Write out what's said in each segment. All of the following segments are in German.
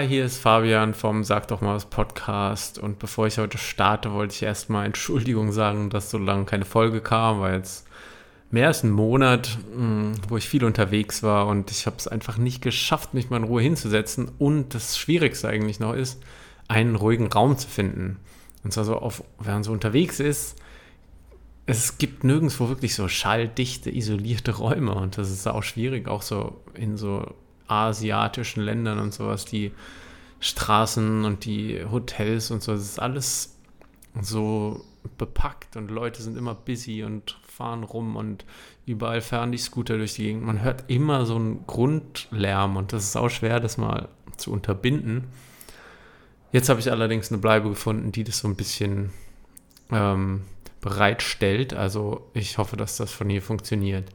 Hier ist Fabian vom Sag doch mal was Podcast. Und bevor ich heute starte, wollte ich erstmal Entschuldigung sagen, dass so lange keine Folge kam, weil jetzt mehr als ein Monat, hm, wo ich viel unterwegs war und ich habe es einfach nicht geschafft, mich mal in Ruhe hinzusetzen. Und das Schwierigste eigentlich noch ist, einen ruhigen Raum zu finden. Und zwar so, auf, wenn man so unterwegs ist, es gibt nirgendwo wirklich so schalldichte, isolierte Räume. Und das ist auch schwierig, auch so in so asiatischen Ländern und sowas, die Straßen und die Hotels und so, das ist alles so bepackt und Leute sind immer busy und fahren rum und überall fahren die Scooter durch die Gegend. Man hört immer so einen Grundlärm und das ist auch schwer, das mal zu unterbinden. Jetzt habe ich allerdings eine Bleibe gefunden, die das so ein bisschen ähm, bereitstellt. Also ich hoffe, dass das von hier funktioniert.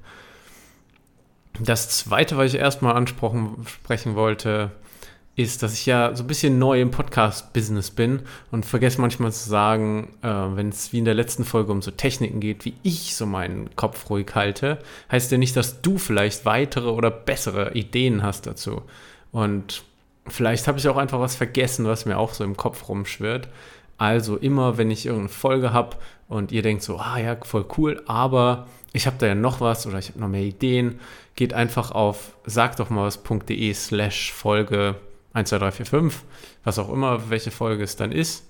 Das zweite, was ich erstmal ansprechen wollte, ist, dass ich ja so ein bisschen neu im Podcast-Business bin und vergesse manchmal zu sagen, äh, wenn es wie in der letzten Folge um so Techniken geht, wie ich so meinen Kopf ruhig halte, heißt ja nicht, dass du vielleicht weitere oder bessere Ideen hast dazu. Und vielleicht habe ich auch einfach was vergessen, was mir auch so im Kopf rumschwirrt. Also immer, wenn ich irgendeine Folge habe und ihr denkt so, ah ja, voll cool, aber ich habe da ja noch was oder ich habe noch mehr Ideen, geht einfach auf sagdochmalwas.de slash Folge 1, 2, 3, 4, 5, was auch immer, welche Folge es dann ist.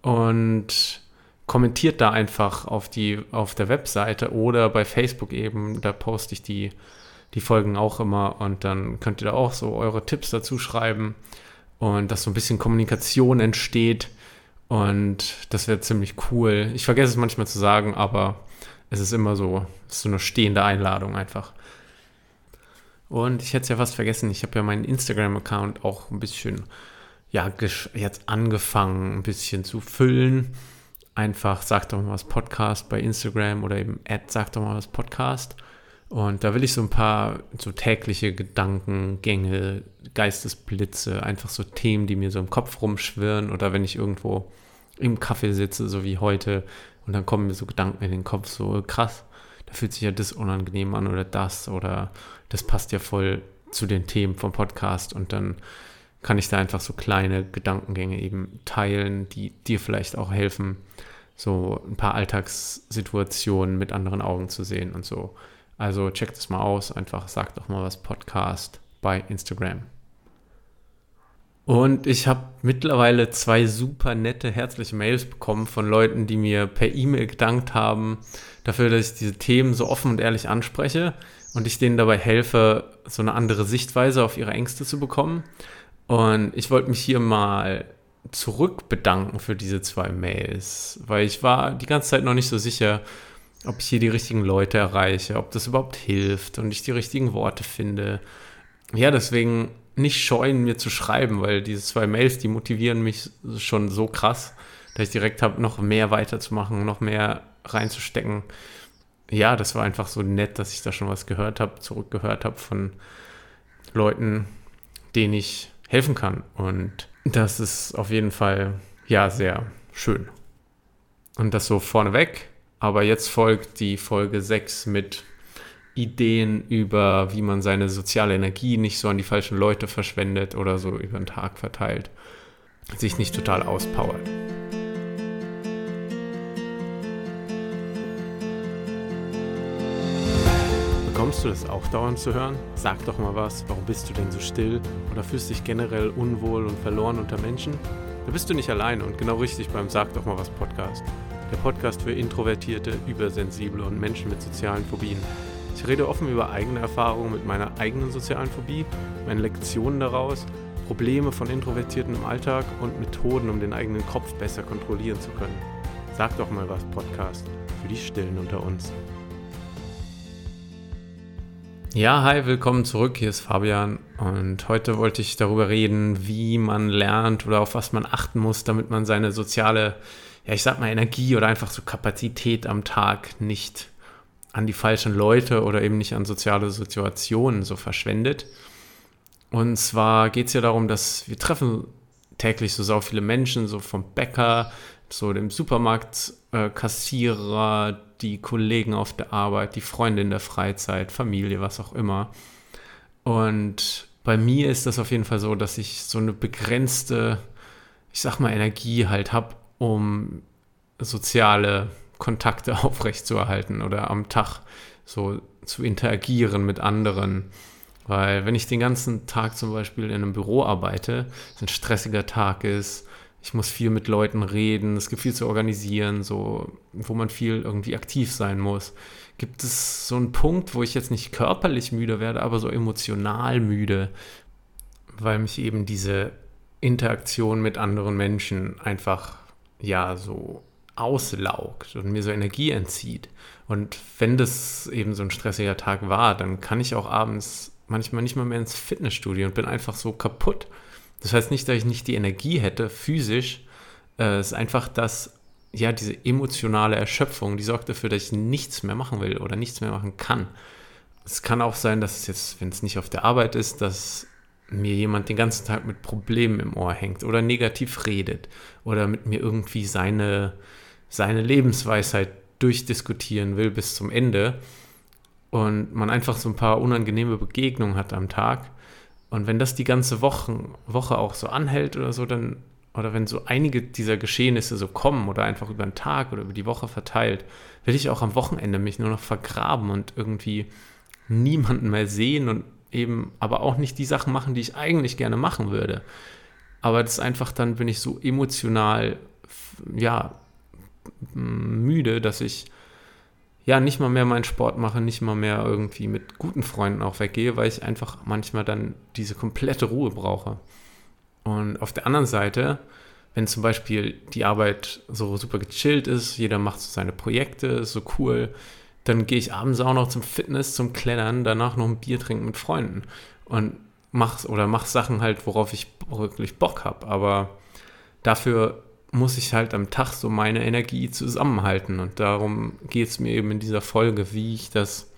Und kommentiert da einfach auf, die, auf der Webseite oder bei Facebook eben, da poste ich die, die Folgen auch immer und dann könnt ihr da auch so eure Tipps dazu schreiben und dass so ein bisschen Kommunikation entsteht und das wäre ziemlich cool. Ich vergesse es manchmal zu sagen, aber es ist immer so, es ist so eine stehende Einladung einfach. Und ich hätte es ja fast vergessen, ich habe ja meinen Instagram-Account auch ein bisschen, ja, jetzt angefangen, ein bisschen zu füllen. Einfach sag doch mal was Podcast bei Instagram oder eben Ad sag doch mal was Podcast. Und da will ich so ein paar so tägliche Gedankengänge, Geistesblitze, einfach so Themen, die mir so im Kopf rumschwirren oder wenn ich irgendwo im Kaffee sitze, so wie heute, und dann kommen mir so Gedanken in den Kopf, so krass, da fühlt sich ja das unangenehm an oder das oder das passt ja voll zu den Themen vom Podcast und dann kann ich da einfach so kleine Gedankengänge eben teilen, die dir vielleicht auch helfen, so ein paar Alltagssituationen mit anderen Augen zu sehen und so. Also check das mal aus, einfach sag doch mal was Podcast bei Instagram. Und ich habe mittlerweile zwei super nette, herzliche Mails bekommen von Leuten, die mir per E-Mail gedankt haben dafür, dass ich diese Themen so offen und ehrlich anspreche und ich denen dabei helfe, so eine andere Sichtweise auf ihre Ängste zu bekommen. Und ich wollte mich hier mal zurück bedanken für diese zwei Mails, weil ich war die ganze Zeit noch nicht so sicher, ob ich hier die richtigen Leute erreiche, ob das überhaupt hilft und ich die richtigen Worte finde. Ja, deswegen nicht scheuen, mir zu schreiben, weil diese zwei Mails, die motivieren mich schon so krass, dass ich direkt habe, noch mehr weiterzumachen, noch mehr reinzustecken. Ja, das war einfach so nett, dass ich da schon was gehört habe, zurückgehört habe von Leuten, denen ich helfen kann. Und das ist auf jeden Fall, ja, sehr schön. Und das so vorneweg. Aber jetzt folgt die Folge 6 mit Ideen über, wie man seine soziale Energie nicht so an die falschen Leute verschwendet oder so über den Tag verteilt, sich nicht total auspowert. Bekommst du das auch dauernd zu hören? Sag doch mal was, warum bist du denn so still oder fühlst dich generell unwohl und verloren unter Menschen? Da bist du nicht alleine und genau richtig beim Sag doch mal was Podcast. Der Podcast für Introvertierte, Übersensible und Menschen mit sozialen Phobien. Ich rede offen über eigene Erfahrungen mit meiner eigenen sozialen Phobie, meine Lektionen daraus, Probleme von Introvertierten im Alltag und Methoden, um den eigenen Kopf besser kontrollieren zu können. Sag doch mal was, Podcast, für die Stillen unter uns. Ja, hi, willkommen zurück. Hier ist Fabian und heute wollte ich darüber reden, wie man lernt oder auf was man achten muss, damit man seine soziale, ja, ich sag mal Energie oder einfach so Kapazität am Tag nicht an die falschen Leute oder eben nicht an soziale Situationen so verschwendet. Und zwar geht es ja darum, dass wir treffen täglich so sau viele Menschen, so vom Bäcker, so dem Supermarktkassierer, äh, die Kollegen auf der Arbeit, die Freunde in der Freizeit, Familie, was auch immer. Und bei mir ist das auf jeden Fall so, dass ich so eine begrenzte, ich sag mal, Energie halt habe, um soziale Kontakte aufrechtzuerhalten oder am Tag so zu interagieren mit anderen. Weil wenn ich den ganzen Tag zum Beispiel in einem Büro arbeite, es ein stressiger Tag ist, ich muss viel mit Leuten reden, es gibt viel zu organisieren, so, wo man viel irgendwie aktiv sein muss. Gibt es so einen Punkt, wo ich jetzt nicht körperlich müde werde, aber so emotional müde, weil mich eben diese Interaktion mit anderen Menschen einfach ja so auslaugt und mir so Energie entzieht. Und wenn das eben so ein stressiger Tag war, dann kann ich auch abends manchmal nicht mal mehr ins Fitnessstudio und bin einfach so kaputt. Das heißt nicht, dass ich nicht die Energie hätte, physisch. Äh, es ist einfach, dass ja diese emotionale Erschöpfung, die sorgt dafür, dass ich nichts mehr machen will oder nichts mehr machen kann. Es kann auch sein, dass es jetzt, wenn es nicht auf der Arbeit ist, dass mir jemand den ganzen Tag mit Problemen im Ohr hängt oder negativ redet oder mit mir irgendwie seine seine Lebensweisheit durchdiskutieren will bis zum Ende und man einfach so ein paar unangenehme Begegnungen hat am Tag und wenn das die ganze Woche, Woche auch so anhält oder so, dann oder wenn so einige dieser Geschehnisse so kommen oder einfach über den Tag oder über die Woche verteilt, will ich auch am Wochenende mich nur noch vergraben und irgendwie niemanden mehr sehen und eben aber auch nicht die Sachen machen, die ich eigentlich gerne machen würde. Aber das ist einfach dann bin ich so emotional ja müde, dass ich ja nicht mal mehr meinen Sport mache, nicht mal mehr irgendwie mit guten Freunden auch weggehe, weil ich einfach manchmal dann diese komplette Ruhe brauche. Und auf der anderen Seite, wenn zum Beispiel die Arbeit so super gechillt ist, jeder macht so seine Projekte, ist so cool, dann gehe ich abends auch noch zum Fitness, zum Klettern, danach noch ein Bier trinken mit Freunden und mach oder mach Sachen halt, worauf ich wirklich Bock habe. Aber dafür muss ich halt am Tag so meine Energie zusammenhalten. Und darum geht es mir eben in dieser Folge, wie ich das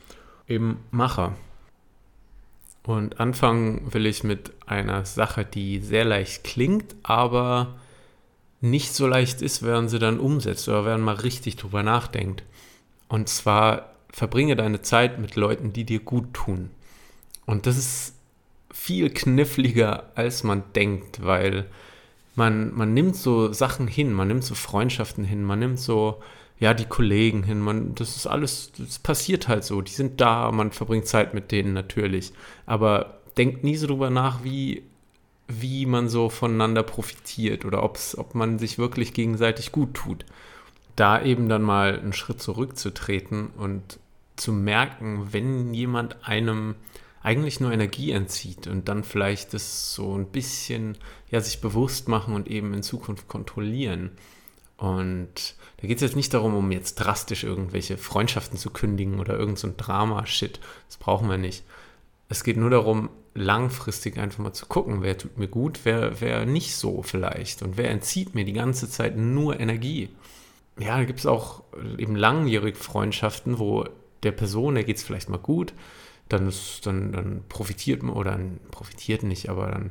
eben mache. Und anfangen will ich mit einer Sache, die sehr leicht klingt, aber nicht so leicht ist, wenn sie dann umsetzt oder wenn man richtig drüber nachdenkt. Und zwar verbringe deine Zeit mit Leuten, die dir gut tun. Und das ist viel kniffliger, als man denkt, weil man, man nimmt so Sachen hin, man nimmt so Freundschaften hin, man nimmt so, ja, die Kollegen hin, man, das ist alles, das passiert halt so, die sind da, man verbringt Zeit mit denen natürlich, aber denkt nie so drüber nach, wie, wie man so voneinander profitiert oder ob's, ob man sich wirklich gegenseitig gut tut. Da eben dann mal einen Schritt zurückzutreten und zu merken, wenn jemand einem eigentlich nur Energie entzieht und dann vielleicht das so ein bisschen ja sich bewusst machen und eben in Zukunft kontrollieren. Und da geht es jetzt nicht darum, um jetzt drastisch irgendwelche Freundschaften zu kündigen oder irgend so Drama-Shit. Das brauchen wir nicht. Es geht nur darum, langfristig einfach mal zu gucken, wer tut mir gut, wer, wer nicht so vielleicht und wer entzieht mir die ganze Zeit nur Energie. Ja, da gibt es auch eben langjährige Freundschaften, wo der Person, der geht es vielleicht mal gut, dann, ist, dann, dann profitiert man, oder profitiert nicht, aber dann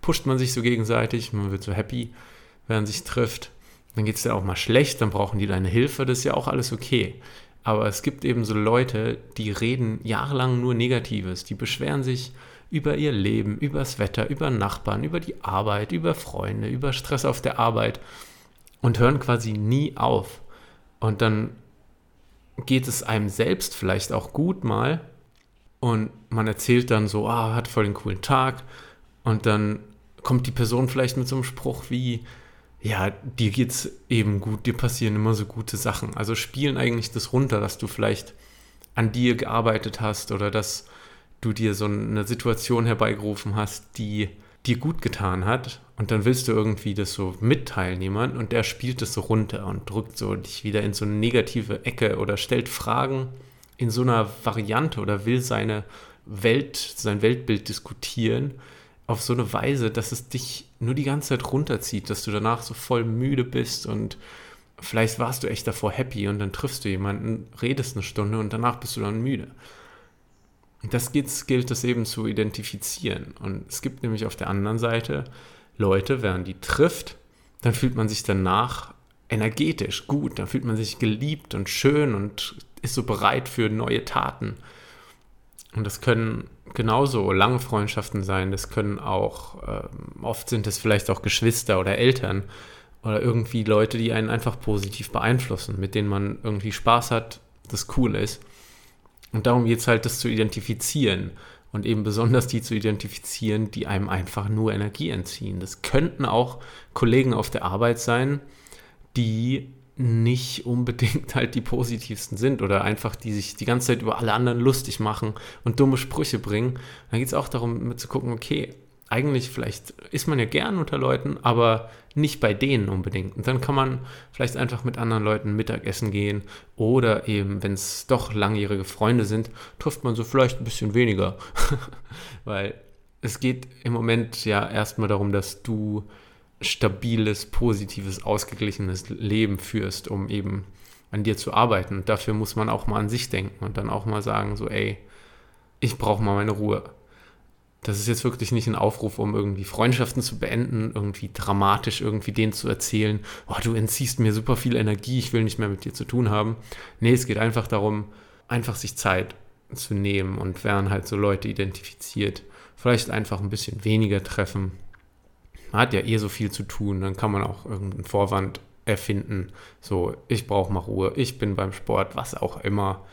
pusht man sich so gegenseitig, man wird so happy, wenn man sich trifft. Dann geht es dir auch mal schlecht, dann brauchen die deine Hilfe, das ist ja auch alles okay. Aber es gibt eben so Leute, die reden jahrelang nur Negatives, die beschweren sich über ihr Leben, über das Wetter, über Nachbarn, über die Arbeit, über Freunde, über Stress auf der Arbeit und hören quasi nie auf. Und dann geht es einem selbst vielleicht auch gut mal, und man erzählt dann so, ah, hat voll den coolen Tag. Und dann kommt die Person vielleicht mit so einem Spruch wie, ja, dir geht's eben gut, dir passieren immer so gute Sachen. Also spielen eigentlich das runter, dass du vielleicht an dir gearbeitet hast oder dass du dir so eine Situation herbeigerufen hast, die dir gut getan hat. Und dann willst du irgendwie das so mitteilen jemand und der spielt das so runter und drückt so dich wieder in so eine negative Ecke oder stellt Fragen, in so einer Variante oder will seine Welt, sein Weltbild diskutieren, auf so eine Weise, dass es dich nur die ganze Zeit runterzieht, dass du danach so voll müde bist und vielleicht warst du echt davor happy und dann triffst du jemanden, redest eine Stunde und danach bist du dann müde. Das gilt, es eben zu identifizieren. Und es gibt nämlich auf der anderen Seite Leute, während die trifft, dann fühlt man sich danach energetisch gut, dann fühlt man sich geliebt und schön und ist so bereit für neue Taten. Und das können genauso lange Freundschaften sein, das können auch, äh, oft sind es vielleicht auch Geschwister oder Eltern oder irgendwie Leute, die einen einfach positiv beeinflussen, mit denen man irgendwie Spaß hat, das cool ist. Und darum geht es halt, das zu identifizieren und eben besonders die zu identifizieren, die einem einfach nur Energie entziehen. Das könnten auch Kollegen auf der Arbeit sein, die nicht unbedingt halt die positivsten sind oder einfach die sich die ganze Zeit über alle anderen lustig machen und dumme Sprüche bringen. Dann geht es auch darum, zu gucken, okay, eigentlich vielleicht ist man ja gern unter Leuten, aber nicht bei denen unbedingt. Und dann kann man vielleicht einfach mit anderen Leuten Mittagessen gehen oder eben, wenn es doch langjährige Freunde sind, trifft man so vielleicht ein bisschen weniger. Weil es geht im Moment ja erstmal darum, dass du stabiles, positives, ausgeglichenes Leben führst, um eben an dir zu arbeiten. Und dafür muss man auch mal an sich denken und dann auch mal sagen, so, ey, ich brauche mal meine Ruhe. Das ist jetzt wirklich nicht ein Aufruf, um irgendwie Freundschaften zu beenden, irgendwie dramatisch irgendwie denen zu erzählen, oh, du entziehst mir super viel Energie, ich will nicht mehr mit dir zu tun haben. Nee, es geht einfach darum, einfach sich Zeit zu nehmen und werden halt so Leute identifiziert. Vielleicht einfach ein bisschen weniger treffen. Man hat ja eh so viel zu tun, dann kann man auch irgendeinen Vorwand erfinden. So, ich brauche mal Ruhe, ich bin beim Sport, was auch immer.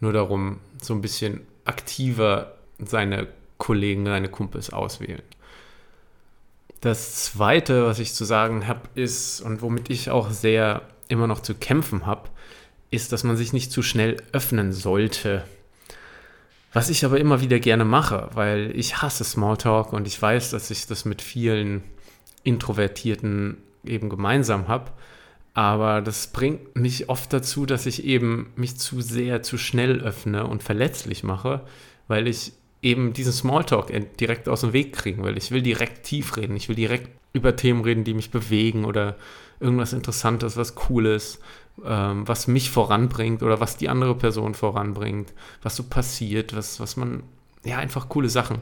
Nur darum, so ein bisschen aktiver seine Kollegen, deine Kumpels auswählen. Das Zweite, was ich zu sagen habe, ist, und womit ich auch sehr immer noch zu kämpfen habe, ist, dass man sich nicht zu schnell öffnen sollte. Was ich aber immer wieder gerne mache, weil ich hasse Smalltalk und ich weiß, dass ich das mit vielen Introvertierten eben gemeinsam habe. Aber das bringt mich oft dazu, dass ich eben mich zu sehr, zu schnell öffne und verletzlich mache, weil ich eben diesen Smalltalk direkt aus dem Weg kriegen will. Ich will direkt tief reden. Ich will direkt über Themen reden, die mich bewegen oder irgendwas Interessantes, was Cooles, ähm, was mich voranbringt oder was die andere Person voranbringt, was so passiert, was, was man, ja, einfach coole Sachen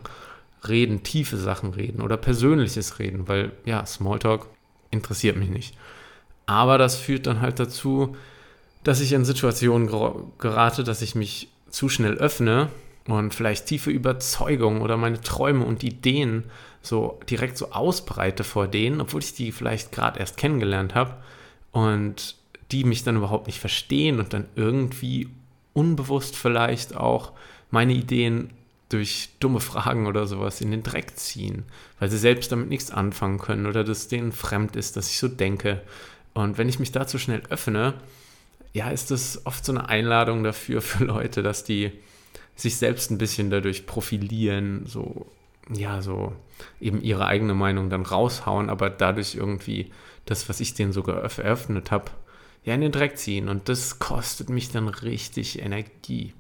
reden, tiefe Sachen reden oder persönliches reden, weil ja, Smalltalk interessiert mich nicht. Aber das führt dann halt dazu, dass ich in Situationen gerate, dass ich mich zu schnell öffne und vielleicht tiefe Überzeugungen oder meine Träume und Ideen so direkt so ausbreite vor denen, obwohl ich die vielleicht gerade erst kennengelernt habe und die mich dann überhaupt nicht verstehen und dann irgendwie unbewusst vielleicht auch meine Ideen durch dumme Fragen oder sowas in den Dreck ziehen, weil sie selbst damit nichts anfangen können oder das denen fremd ist, dass ich so denke. Und wenn ich mich dazu schnell öffne, ja, ist das oft so eine Einladung dafür für Leute, dass die sich selbst ein bisschen dadurch profilieren, so, ja, so eben ihre eigene Meinung dann raushauen, aber dadurch irgendwie das, was ich denen sogar eröffnet habe, ja, in den Dreck ziehen. Und das kostet mich dann richtig Energie.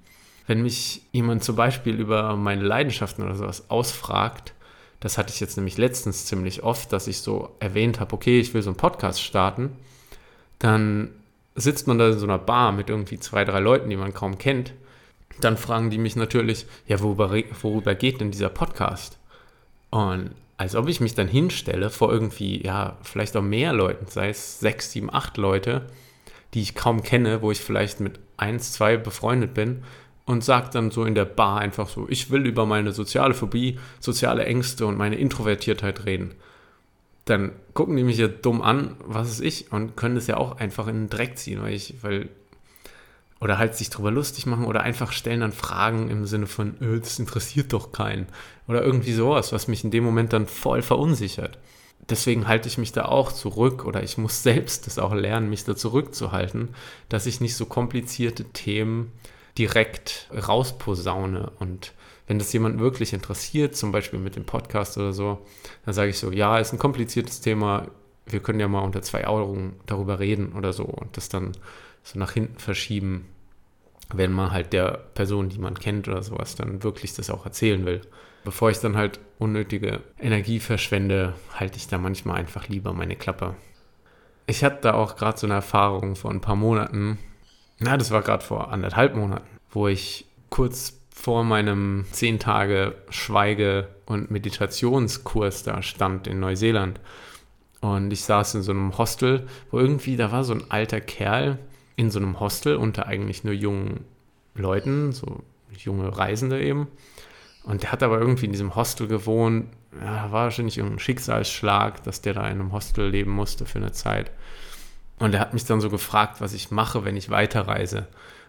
Wenn mich jemand zum Beispiel über meine Leidenschaften oder sowas ausfragt, das hatte ich jetzt nämlich letztens ziemlich oft, dass ich so erwähnt habe, okay, ich will so einen Podcast starten, dann sitzt man da in so einer Bar mit irgendwie zwei, drei Leuten, die man kaum kennt dann fragen die mich natürlich, ja, worüber, worüber geht denn dieser Podcast? Und als ob ich mich dann hinstelle vor irgendwie, ja, vielleicht auch mehr Leuten, sei es sechs, sieben, acht Leute, die ich kaum kenne, wo ich vielleicht mit eins, zwei befreundet bin und sage dann so in der Bar einfach so, ich will über meine soziale Phobie, soziale Ängste und meine Introvertiertheit reden. Dann gucken die mich ja dumm an, was ist ich, und können das ja auch einfach in den Dreck ziehen, weil ich, weil oder halt sich drüber lustig machen oder einfach stellen dann Fragen im Sinne von, äh, das interessiert doch keinen. Oder irgendwie sowas, was mich in dem Moment dann voll verunsichert. Deswegen halte ich mich da auch zurück oder ich muss selbst das auch lernen, mich da zurückzuhalten, dass ich nicht so komplizierte Themen direkt rausposaune. Und wenn das jemand wirklich interessiert, zum Beispiel mit dem Podcast oder so, dann sage ich so, ja, ist ein kompliziertes Thema, wir können ja mal unter zwei Augen darüber reden oder so und das dann so nach hinten verschieben, wenn man halt der Person, die man kennt oder sowas, dann wirklich das auch erzählen will. Bevor ich dann halt unnötige Energie verschwende, halte ich da manchmal einfach lieber meine Klappe. Ich hatte da auch gerade so eine Erfahrung vor ein paar Monaten, na, das war gerade vor anderthalb Monaten, wo ich kurz vor meinem 10 Tage Schweige- und Meditationskurs da stand in Neuseeland. Und ich saß in so einem Hostel, wo irgendwie, da war so ein alter Kerl, in so einem Hostel unter eigentlich nur jungen Leuten, so junge Reisende eben. Und der hat aber irgendwie in diesem Hostel gewohnt. Ja, war wahrscheinlich irgendein Schicksalsschlag, dass der da in einem Hostel leben musste für eine Zeit. Und er hat mich dann so gefragt, was ich mache, wenn ich weiterreise.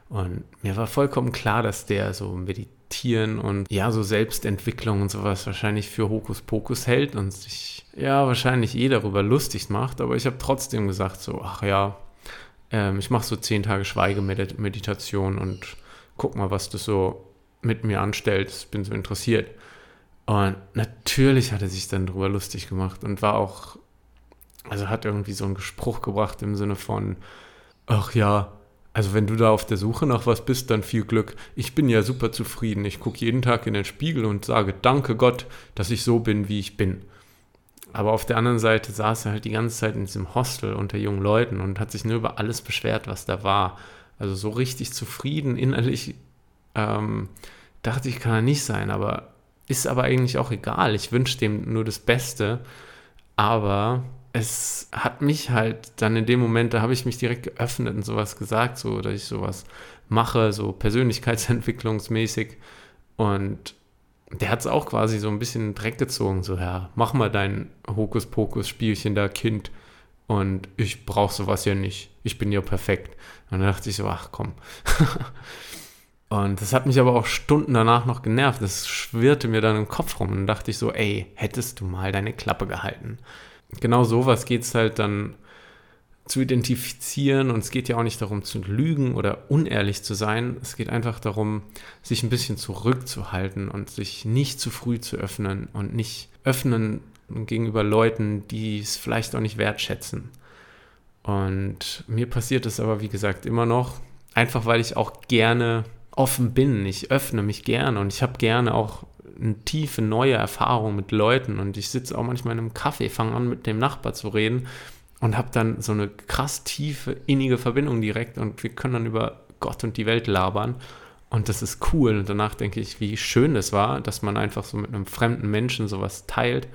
Und mir war vollkommen klar, dass der so meditieren und ja, so Selbstentwicklung und sowas wahrscheinlich für Hokuspokus hält und sich ja wahrscheinlich eh darüber lustig macht. Aber ich habe trotzdem gesagt, so, ach ja, ähm, ich mache so zehn Tage Schweigemeditation und guck mal, was das so mit mir anstellt. Ich bin so interessiert. Und natürlich hat er sich dann darüber lustig gemacht und war auch also hat irgendwie so einen Gespruch gebracht im Sinne von, ach ja, also wenn du da auf der Suche nach was bist, dann viel Glück. Ich bin ja super zufrieden. Ich gucke jeden Tag in den Spiegel und sage, danke Gott, dass ich so bin, wie ich bin. Aber auf der anderen Seite saß er halt die ganze Zeit in diesem Hostel unter jungen Leuten und hat sich nur über alles beschwert, was da war. Also so richtig zufrieden innerlich ähm, dachte ich, kann er nicht sein, aber ist aber eigentlich auch egal. Ich wünsche dem nur das Beste. Aber es hat mich halt dann in dem Moment, da habe ich mich direkt geöffnet und sowas gesagt, so, dass ich sowas mache, so persönlichkeitsentwicklungsmäßig. Und der hat es auch quasi so ein bisschen Dreck gezogen, so, ja, mach mal dein Hokuspokus-Spielchen da, Kind. Und ich brauche sowas ja nicht. Ich bin ja perfekt. Und dann dachte ich so, ach komm. und das hat mich aber auch Stunden danach noch genervt. Das schwirrte mir dann im Kopf rum. Und dann dachte ich so, ey, hättest du mal deine Klappe gehalten genau sowas geht es halt dann zu identifizieren und es geht ja auch nicht darum zu lügen oder unehrlich zu sein. Es geht einfach darum, sich ein bisschen zurückzuhalten und sich nicht zu früh zu öffnen und nicht öffnen gegenüber Leuten, die es vielleicht auch nicht wertschätzen. Und mir passiert es aber, wie gesagt, immer noch, einfach weil ich auch gerne offen bin. Ich öffne mich gerne und ich habe gerne auch eine tiefe neue Erfahrung mit Leuten und ich sitze auch manchmal in einem Café, fange an mit dem Nachbar zu reden und habe dann so eine krass tiefe, innige Verbindung direkt und wir können dann über Gott und die Welt labern und das ist cool und danach denke ich, wie schön das war, dass man einfach so mit einem fremden Menschen sowas teilt.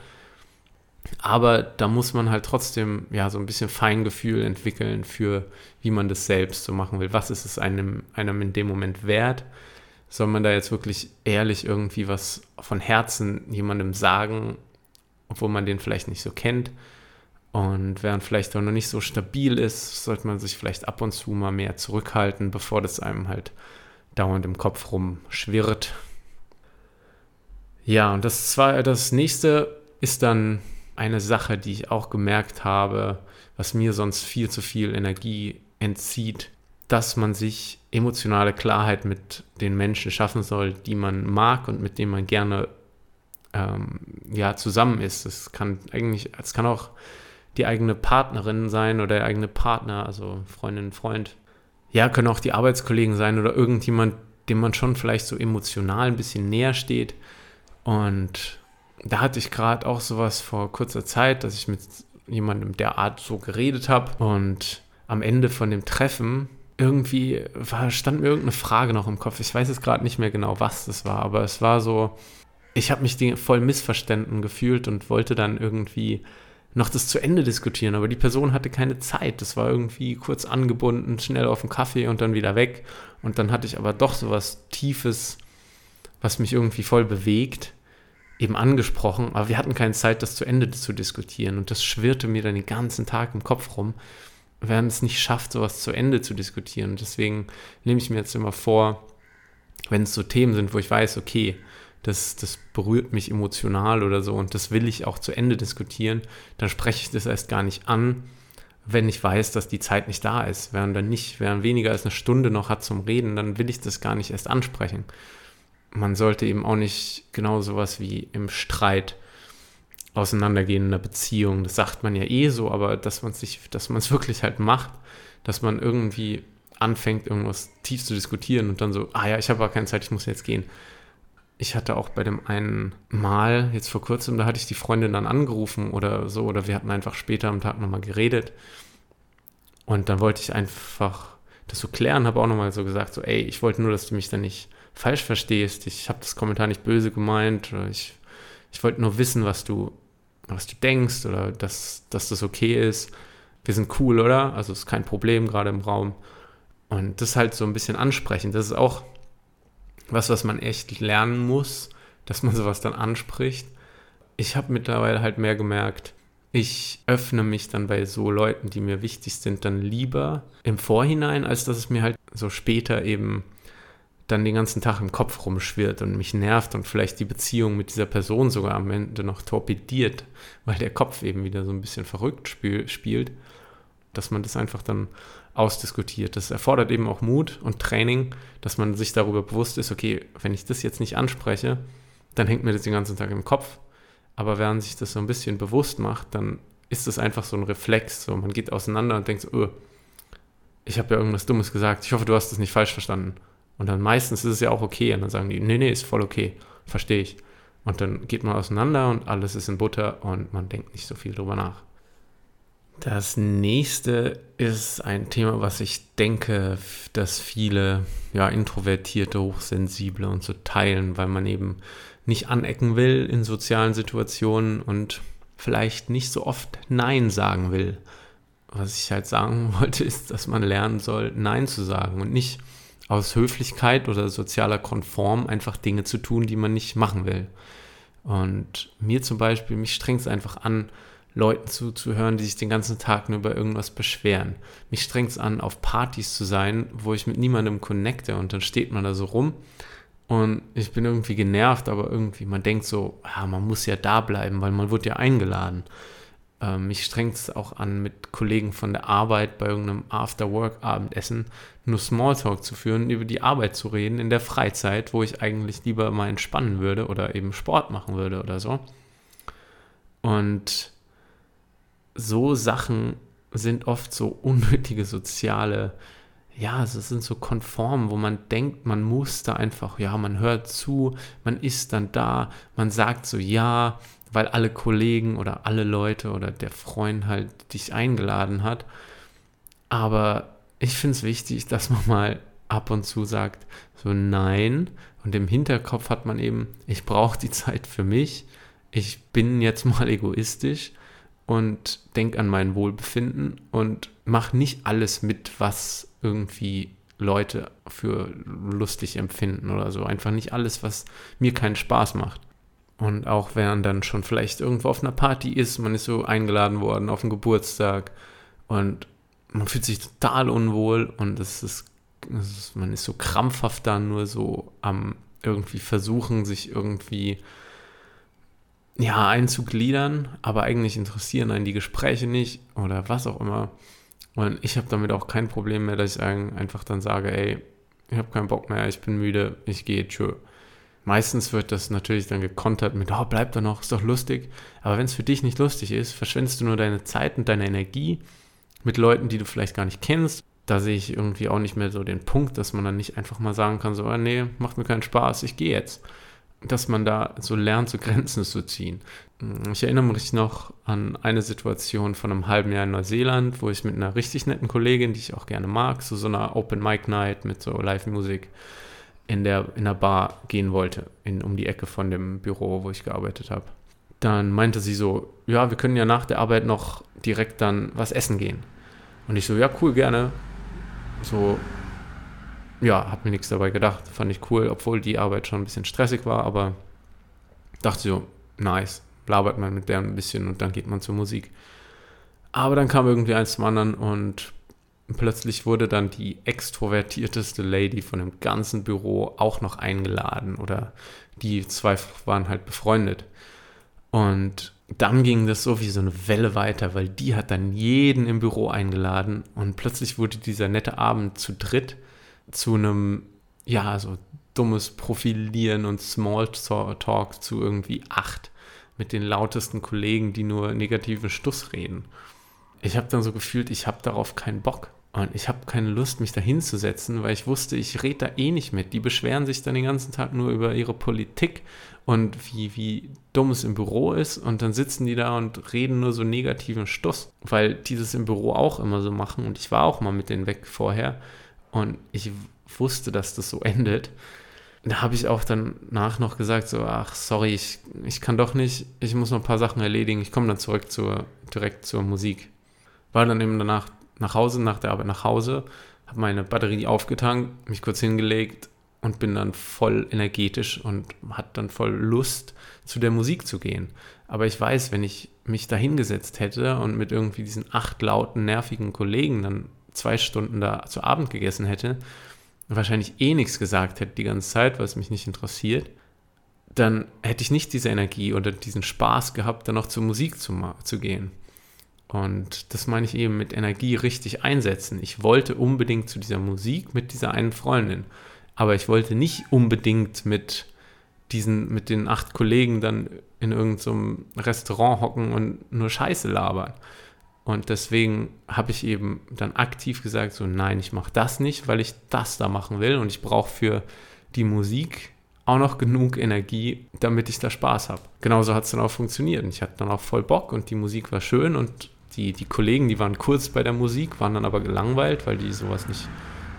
Aber da muss man halt trotzdem ja so ein bisschen Feingefühl entwickeln für, wie man das selbst so machen will. Was ist es einem, einem in dem Moment wert? Soll man da jetzt wirklich ehrlich irgendwie was von Herzen jemandem sagen, obwohl man den vielleicht nicht so kennt. Und während vielleicht auch noch nicht so stabil ist, sollte man sich vielleicht ab und zu mal mehr zurückhalten, bevor das einem halt dauernd im Kopf rumschwirrt. Ja, und das, zwar, das nächste ist dann eine Sache, die ich auch gemerkt habe, was mir sonst viel zu viel Energie entzieht, dass man sich emotionale Klarheit mit den Menschen schaffen soll, die man mag und mit denen man gerne ähm, ja, zusammen ist. Es kann eigentlich, es kann auch die eigene Partnerin sein oder der eigene Partner, also Freundin, Freund. Ja, können auch die Arbeitskollegen sein oder irgendjemand, dem man schon vielleicht so emotional ein bisschen näher steht. Und da hatte ich gerade auch sowas vor kurzer Zeit, dass ich mit jemandem der Art so geredet habe und am Ende von dem Treffen irgendwie war, stand mir irgendeine Frage noch im Kopf. Ich weiß jetzt gerade nicht mehr genau, was das war, aber es war so, ich habe mich voll missverstanden gefühlt und wollte dann irgendwie noch das zu Ende diskutieren, aber die Person hatte keine Zeit. Das war irgendwie kurz angebunden, schnell auf den Kaffee und dann wieder weg. Und dann hatte ich aber doch so was Tiefes, was mich irgendwie voll bewegt, eben angesprochen. Aber wir hatten keine Zeit, das zu Ende zu diskutieren. Und das schwirrte mir dann den ganzen Tag im Kopf rum werden es nicht schafft, sowas zu Ende zu diskutieren. Deswegen nehme ich mir jetzt immer vor, wenn es so Themen sind, wo ich weiß, okay, das, das berührt mich emotional oder so und das will ich auch zu Ende diskutieren, dann spreche ich das erst gar nicht an, wenn ich weiß, dass die Zeit nicht da ist. Während dann nicht, während weniger als eine Stunde noch hat zum Reden, dann will ich das gar nicht erst ansprechen. Man sollte eben auch nicht genau sowas wie im Streit auseinandergehen Beziehung. Das sagt man ja eh so, aber dass man sich, dass man es wirklich halt macht, dass man irgendwie anfängt, irgendwas tief zu diskutieren und dann so, ah ja, ich habe aber keine Zeit, ich muss jetzt gehen. Ich hatte auch bei dem einen Mal, jetzt vor kurzem, da hatte ich die Freundin dann angerufen oder so, oder wir hatten einfach später am Tag nochmal geredet. Und dann wollte ich einfach das so klären, habe auch nochmal so gesagt, so, ey, ich wollte nur, dass du mich da nicht falsch verstehst. Ich habe das Kommentar nicht böse gemeint. Ich, ich wollte nur wissen, was du was du denkst oder dass, dass das okay ist. Wir sind cool, oder? Also ist kein Problem gerade im Raum. Und das ist halt so ein bisschen ansprechend. Das ist auch was, was man echt lernen muss, dass man sowas dann anspricht. Ich habe mittlerweile halt mehr gemerkt, ich öffne mich dann bei so Leuten, die mir wichtig sind, dann lieber im Vorhinein, als dass es mir halt so später eben dann den ganzen Tag im Kopf rumschwirrt und mich nervt und vielleicht die Beziehung mit dieser Person sogar am Ende noch torpediert, weil der Kopf eben wieder so ein bisschen verrückt spiel, spielt, dass man das einfach dann ausdiskutiert. Das erfordert eben auch Mut und Training, dass man sich darüber bewusst ist, okay, wenn ich das jetzt nicht anspreche, dann hängt mir das den ganzen Tag im Kopf. Aber wenn man sich das so ein bisschen bewusst macht, dann ist das einfach so ein Reflex. So, man geht auseinander und denkt so, oh, ich habe ja irgendwas Dummes gesagt. Ich hoffe, du hast das nicht falsch verstanden. Und dann meistens ist es ja auch okay. Und dann sagen die, nee, nee, ist voll okay. Verstehe ich. Und dann geht man auseinander und alles ist in Butter und man denkt nicht so viel drüber nach. Das nächste ist ein Thema, was ich denke, dass viele ja, introvertierte, hochsensible und so teilen, weil man eben nicht anecken will in sozialen Situationen und vielleicht nicht so oft Nein sagen will. Was ich halt sagen wollte, ist, dass man lernen soll, Nein zu sagen und nicht aus Höflichkeit oder sozialer Konform einfach Dinge zu tun, die man nicht machen will. Und mir zum Beispiel, mich strengt es einfach an, Leuten zuzuhören, die sich den ganzen Tag nur über irgendwas beschweren. Mich strengt es an, auf Partys zu sein, wo ich mit niemandem connecte und dann steht man da so rum und ich bin irgendwie genervt, aber irgendwie, man denkt so, ja, man muss ja da bleiben, weil man wurde ja eingeladen. Ähm, mich strengt es auch an, mit Kollegen von der Arbeit bei irgendeinem After-Work-Abendessen nur Smalltalk zu führen, über die Arbeit zu reden in der Freizeit, wo ich eigentlich lieber mal entspannen würde oder eben Sport machen würde oder so. Und so Sachen sind oft so unnötige soziale, ja, es sind so konform, wo man denkt, man muss da einfach, ja, man hört zu, man ist dann da, man sagt so ja, weil alle Kollegen oder alle Leute oder der Freund halt dich eingeladen hat. Aber ich finde es wichtig, dass man mal ab und zu sagt, so nein. Und im Hinterkopf hat man eben, ich brauche die Zeit für mich. Ich bin jetzt mal egoistisch und denke an mein Wohlbefinden und mache nicht alles mit, was irgendwie Leute für lustig empfinden oder so. Einfach nicht alles, was mir keinen Spaß macht. Und auch wenn man dann schon vielleicht irgendwo auf einer Party ist, man ist so eingeladen worden auf einen Geburtstag und man fühlt sich total unwohl und es ist, es ist man ist so krampfhaft dann nur so am irgendwie versuchen, sich irgendwie ja, einzugliedern, aber eigentlich interessieren einen die Gespräche nicht oder was auch immer. Und ich habe damit auch kein Problem mehr, dass ich einfach dann sage, ey, ich habe keinen Bock mehr, ich bin müde, ich gehe, tschö. Meistens wird das natürlich dann gekontert mit, oh, bleib da noch, ist doch lustig. Aber wenn es für dich nicht lustig ist, verschwendest du nur deine Zeit und deine Energie mit Leuten, die du vielleicht gar nicht kennst. Da sehe ich irgendwie auch nicht mehr so den Punkt, dass man dann nicht einfach mal sagen kann, so, oh, nee, macht mir keinen Spaß, ich gehe jetzt. Dass man da so lernt, so Grenzen zu ziehen. Ich erinnere mich noch an eine Situation von einem halben Jahr in Neuseeland, wo ich mit einer richtig netten Kollegin, die ich auch gerne mag, zu so einer Open Mic Night mit so Live-Musik in der, in der Bar gehen wollte, in, um die Ecke von dem Büro, wo ich gearbeitet habe. Dann meinte sie so, ja, wir können ja nach der Arbeit noch direkt dann was essen gehen. Und ich so, ja, cool, gerne. So, ja, hab mir nichts dabei gedacht. Fand ich cool, obwohl die Arbeit schon ein bisschen stressig war, aber dachte so, nice. Labert man mit der ein bisschen und dann geht man zur Musik. Aber dann kam irgendwie eins zum anderen und plötzlich wurde dann die extrovertierteste Lady von dem ganzen Büro auch noch eingeladen oder die zwei waren halt befreundet. Und dann ging das so wie so eine Welle weiter, weil die hat dann jeden im Büro eingeladen und plötzlich wurde dieser nette Abend zu dritt zu einem, ja, so dummes Profilieren und Smalltalk zu irgendwie acht mit den lautesten Kollegen, die nur negativen Stuss reden. Ich habe dann so gefühlt, ich habe darauf keinen Bock. Und ich habe keine Lust, mich da hinzusetzen, weil ich wusste, ich rede da eh nicht mit. Die beschweren sich dann den ganzen Tag nur über ihre Politik und wie, wie dumm es im Büro ist. Und dann sitzen die da und reden nur so negativen Stuss, weil die das im Büro auch immer so machen. Und ich war auch mal mit denen weg vorher. Und ich wusste, dass das so endet. Da habe ich auch danach noch gesagt, so, ach, sorry, ich, ich kann doch nicht, ich muss noch ein paar Sachen erledigen. Ich komme dann zurück zur, direkt zur Musik. War dann eben danach nach Hause, nach der Arbeit nach Hause, habe meine Batterie aufgetankt, mich kurz hingelegt und bin dann voll energetisch und hat dann voll Lust, zu der Musik zu gehen. Aber ich weiß, wenn ich mich da hingesetzt hätte und mit irgendwie diesen acht lauten, nervigen Kollegen dann zwei Stunden da zu Abend gegessen hätte, wahrscheinlich eh nichts gesagt hätte die ganze Zeit, weil es mich nicht interessiert, dann hätte ich nicht diese Energie oder diesen Spaß gehabt, dann noch zur Musik zu, zu gehen. Und das meine ich eben mit Energie richtig einsetzen. Ich wollte unbedingt zu dieser Musik mit dieser einen Freundin, aber ich wollte nicht unbedingt mit diesen, mit den acht Kollegen dann in irgendeinem so Restaurant hocken und nur Scheiße labern. Und deswegen habe ich eben dann aktiv gesagt, so nein, ich mache das nicht, weil ich das da machen will und ich brauche für die Musik auch noch genug Energie, damit ich da Spaß habe. Genauso hat es dann auch funktioniert. Und ich hatte dann auch voll Bock und die Musik war schön und die, die Kollegen, die waren kurz bei der Musik, waren dann aber gelangweilt, weil die sowas nicht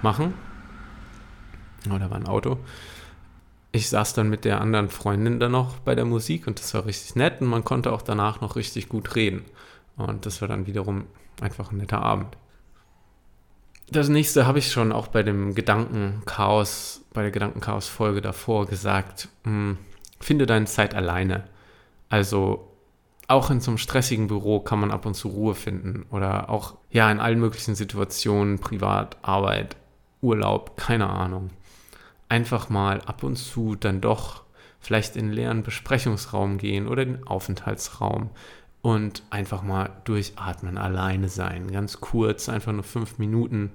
machen. Oh, da war ein Auto. Ich saß dann mit der anderen Freundin dann noch bei der Musik und das war richtig nett und man konnte auch danach noch richtig gut reden. Und das war dann wiederum einfach ein netter Abend. Das nächste habe ich schon auch bei dem Gedankenchaos, bei der Gedankenchaos-Folge davor gesagt. Mh, hm, finde deine Zeit alleine. Also auch in so einem stressigen Büro kann man ab und zu Ruhe finden oder auch ja in allen möglichen Situationen, Privat, Arbeit, Urlaub, keine Ahnung. Einfach mal ab und zu dann doch vielleicht in den leeren Besprechungsraum gehen oder den Aufenthaltsraum und einfach mal durchatmen, alleine sein, ganz kurz, einfach nur fünf Minuten.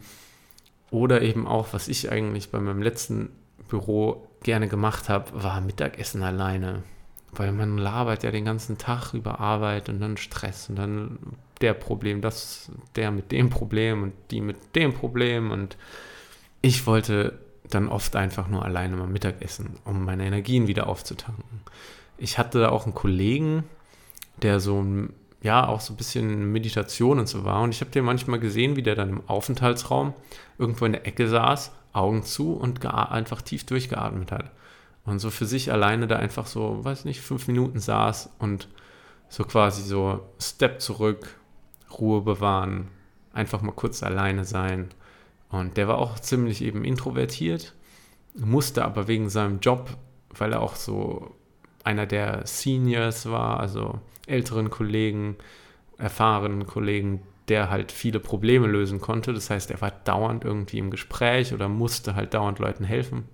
Oder eben auch, was ich eigentlich bei meinem letzten Büro gerne gemacht habe, war Mittagessen alleine. Weil man labert ja den ganzen Tag über Arbeit und dann Stress und dann der Problem, das, der mit dem Problem und die mit dem Problem. Und ich wollte dann oft einfach nur alleine mal Mittagessen, um meine Energien wieder aufzutanken. Ich hatte auch einen Kollegen, der so ja auch so ein bisschen Meditation und so war. Und ich habe den manchmal gesehen, wie der dann im Aufenthaltsraum irgendwo in der Ecke saß, Augen zu und einfach tief durchgeatmet hat. Und so für sich alleine da einfach so, weiß nicht, fünf Minuten saß und so quasi so Step zurück, Ruhe bewahren, einfach mal kurz alleine sein. Und der war auch ziemlich eben introvertiert, musste aber wegen seinem Job, weil er auch so einer der Seniors war, also älteren Kollegen, erfahrenen Kollegen, der halt viele Probleme lösen konnte. Das heißt, er war dauernd irgendwie im Gespräch oder musste halt dauernd Leuten helfen.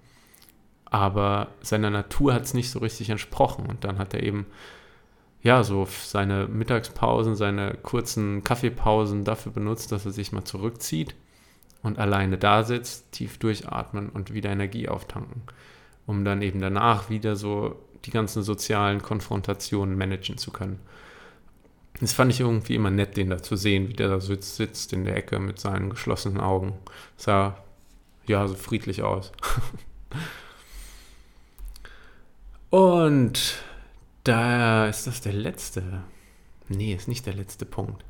Aber seiner Natur hat es nicht so richtig entsprochen. Und dann hat er eben, ja, so seine Mittagspausen, seine kurzen Kaffeepausen dafür benutzt, dass er sich mal zurückzieht und alleine da sitzt, tief durchatmen und wieder Energie auftanken, um dann eben danach wieder so die ganzen sozialen Konfrontationen managen zu können. Das fand ich irgendwie immer nett, den da zu sehen, wie der da sitzt, sitzt in der Ecke mit seinen geschlossenen Augen. Sah ja so friedlich aus. Und da ist das der letzte. Nee, ist nicht der letzte Punkt.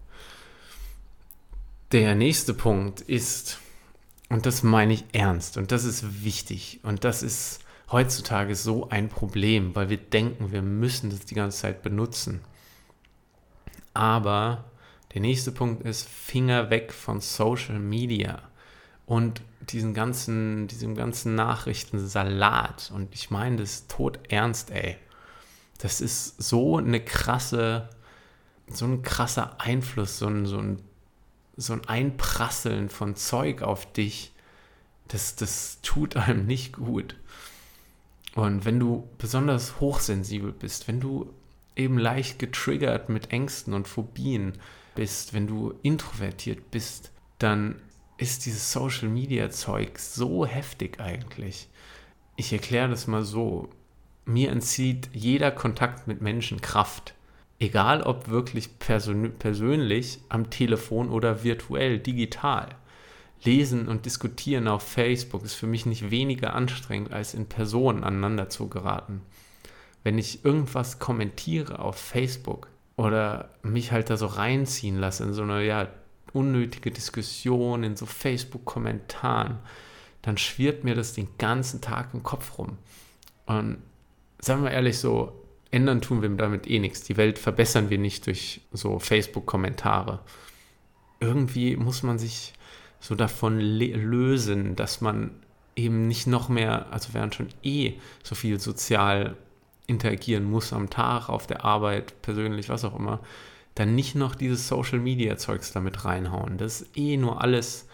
Der nächste Punkt ist, und das meine ich ernst, und das ist wichtig, und das ist heutzutage so ein Problem, weil wir denken, wir müssen das die ganze Zeit benutzen. Aber der nächste Punkt ist Finger weg von Social Media und diesen ganzen, diesem ganzen Nachrichtensalat. Und ich meine das tot ernst, ey. Das ist so eine krasse, so ein krasser Einfluss, so ein, so ein, so ein Einprasseln von Zeug auf dich. Das, das tut einem nicht gut. Und wenn du besonders hochsensibel bist, wenn du eben leicht getriggert mit Ängsten und Phobien bist, wenn du introvertiert bist, dann ist dieses Social Media Zeug so heftig eigentlich. Ich erkläre das mal so. Mir entzieht jeder Kontakt mit Menschen Kraft. Egal ob wirklich persön persönlich, am Telefon oder virtuell, digital. Lesen und Diskutieren auf Facebook ist für mich nicht weniger anstrengend, als in Personen aneinander zu geraten. Wenn ich irgendwas kommentiere auf Facebook oder mich halt da so reinziehen lasse in so eine ja, unnötige Diskussion, in so Facebook-Kommentaren, dann schwirrt mir das den ganzen Tag im Kopf rum. Und sagen wir ehrlich so, ändern tun wir damit eh nichts. Die Welt verbessern wir nicht durch so Facebook-Kommentare. Irgendwie muss man sich so davon lösen, dass man eben nicht noch mehr, also während schon eh so viel sozial interagieren muss am Tag, auf der Arbeit, persönlich, was auch immer, dann nicht noch dieses Social Media Zeugs damit reinhauen. Das ist eh nur alles,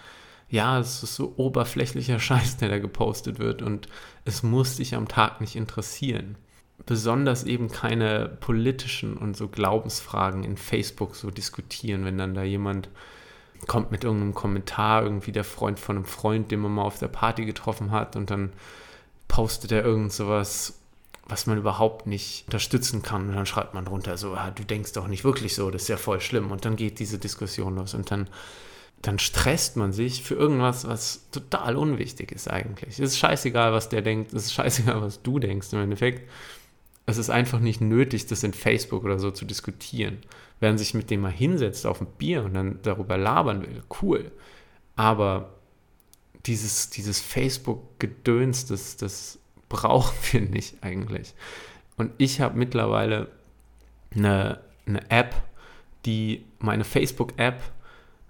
ja, es ist so oberflächlicher Scheiß, der da gepostet wird und es muss dich am Tag nicht interessieren. Besonders eben keine politischen und so Glaubensfragen in Facebook so diskutieren, wenn dann da jemand kommt mit irgendeinem Kommentar, irgendwie der Freund von einem Freund, den man mal auf der Party getroffen hat und dann postet er irgend sowas, was man überhaupt nicht unterstützen kann und dann schreibt man drunter so, ah, du denkst doch nicht wirklich so, das ist ja voll schlimm und dann geht diese Diskussion los und dann dann stresst man sich für irgendwas, was total unwichtig ist eigentlich. Es ist scheißegal, was der denkt, es ist scheißegal, was du denkst im Endeffekt. Es ist einfach nicht nötig, das in Facebook oder so zu diskutieren. Wer sich mit dem mal hinsetzt auf ein Bier und dann darüber labern will, cool. Aber dieses, dieses Facebook-Gedöns, das, das brauchen wir nicht eigentlich. Und ich habe mittlerweile eine, eine App, die meine Facebook-App